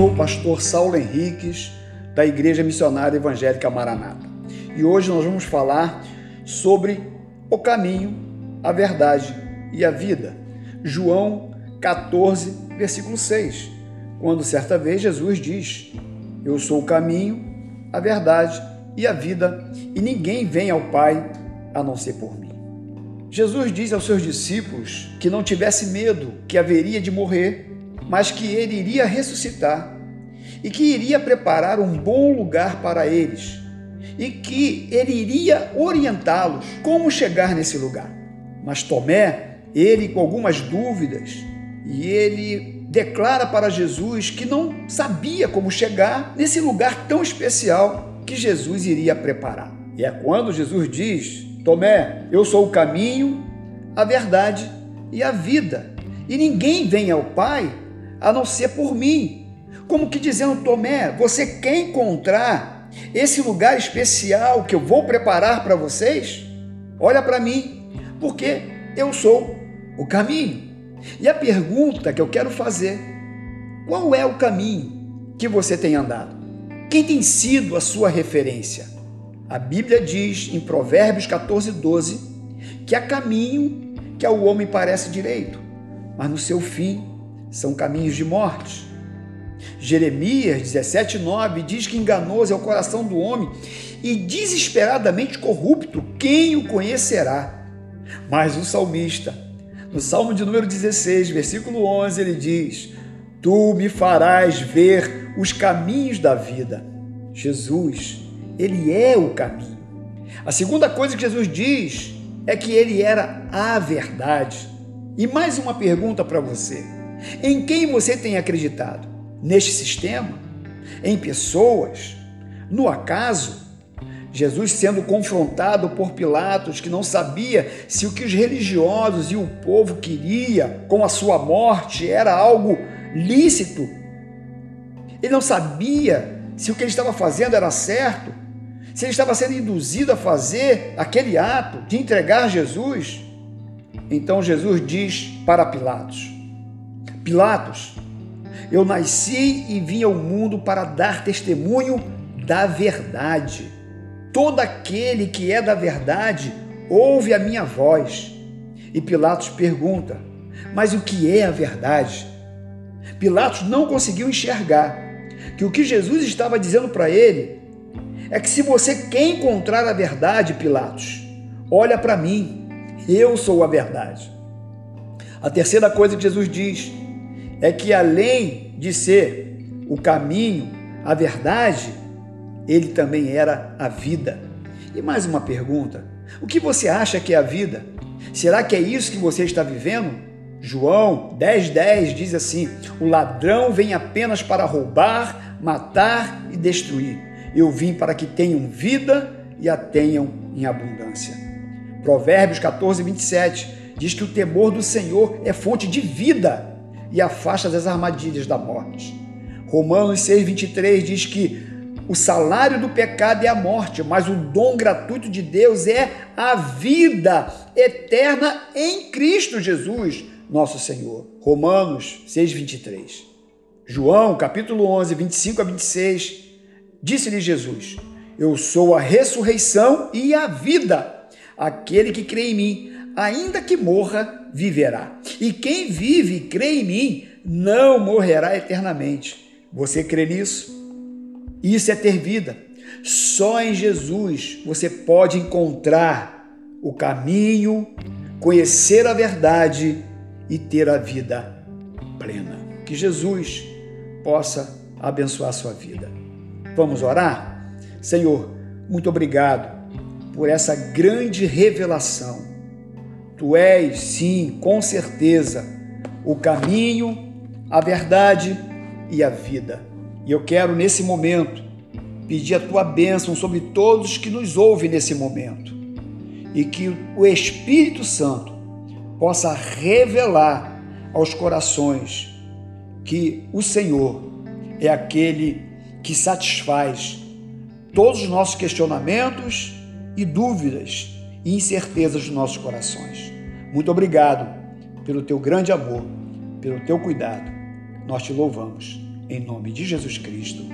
sou o pastor Saulo Henriques, da Igreja Missionária Evangélica Maranata. E hoje nós vamos falar sobre o caminho, a verdade e a vida. João 14, versículo 6. Quando certa vez Jesus diz: Eu sou o caminho, a verdade e a vida, e ninguém vem ao Pai a não ser por mim. Jesus diz aos seus discípulos que não tivesse medo que haveria de morrer, mas que ele iria ressuscitar e que iria preparar um bom lugar para eles e que ele iria orientá-los como chegar nesse lugar. Mas Tomé, ele com algumas dúvidas, e ele declara para Jesus que não sabia como chegar nesse lugar tão especial que Jesus iria preparar. E é quando Jesus diz: Tomé, eu sou o caminho, a verdade e a vida, e ninguém vem ao Pai a não ser por mim. Como que dizendo, Tomé, você quer encontrar esse lugar especial que eu vou preparar para vocês? Olha para mim, porque eu sou o caminho. E a pergunta que eu quero fazer: qual é o caminho que você tem andado? Quem tem sido a sua referência? A Bíblia diz em Provérbios 14, 12 que há caminho que ao homem parece direito, mas no seu fim são caminhos de morte. Jeremias 17,9 diz que enganoso é o coração do homem e desesperadamente corrupto, quem o conhecerá? Mas o salmista, no Salmo de número 16, versículo 11, ele diz: Tu me farás ver os caminhos da vida. Jesus, ele é o caminho. A segunda coisa que Jesus diz é que ele era a verdade. E mais uma pergunta para você: em quem você tem acreditado? neste sistema, em pessoas, no acaso. Jesus sendo confrontado por Pilatos, que não sabia se o que os religiosos e o povo queria com a sua morte era algo lícito. Ele não sabia se o que ele estava fazendo era certo, se ele estava sendo induzido a fazer aquele ato de entregar Jesus. Então Jesus diz para Pilatos: Pilatos, eu nasci e vim ao mundo para dar testemunho da verdade. Todo aquele que é da verdade ouve a minha voz. E Pilatos pergunta: Mas o que é a verdade? Pilatos não conseguiu enxergar que o que Jesus estava dizendo para ele é que se você quer encontrar a verdade, Pilatos, olha para mim, eu sou a verdade. A terceira coisa que Jesus diz é que além de ser o caminho, a verdade, ele também era a vida. E mais uma pergunta: o que você acha que é a vida? Será que é isso que você está vivendo? João 10,10 10 diz assim: O ladrão vem apenas para roubar, matar e destruir. Eu vim para que tenham vida e a tenham em abundância. Provérbios 14, 27 diz que o temor do Senhor é fonte de vida e afasta das armadilhas da morte. Romanos 6,23 diz que o salário do pecado é a morte, mas o dom gratuito de Deus é a vida eterna em Cristo Jesus, nosso Senhor. Romanos 6,23. João, capítulo 11, 25 a 26, disse-lhe Jesus: Eu sou a ressurreição e a vida. Aquele que crê em mim, ainda que morra, viverá. E quem vive e crê em mim, não morrerá eternamente. Você crê nisso? Isso é ter vida. Só em Jesus você pode encontrar o caminho, conhecer a verdade e ter a vida plena. Que Jesus possa abençoar a sua vida. Vamos orar? Senhor, muito obrigado por essa grande revelação. Tu és, sim, com certeza, o caminho, a verdade e a vida. E eu quero, nesse momento, pedir a tua bênção sobre todos que nos ouvem nesse momento. E que o Espírito Santo possa revelar aos corações que o Senhor é aquele que satisfaz todos os nossos questionamentos e dúvidas e incertezas dos nossos corações. Muito obrigado pelo teu grande amor, pelo teu cuidado. Nós te louvamos. Em nome de Jesus Cristo.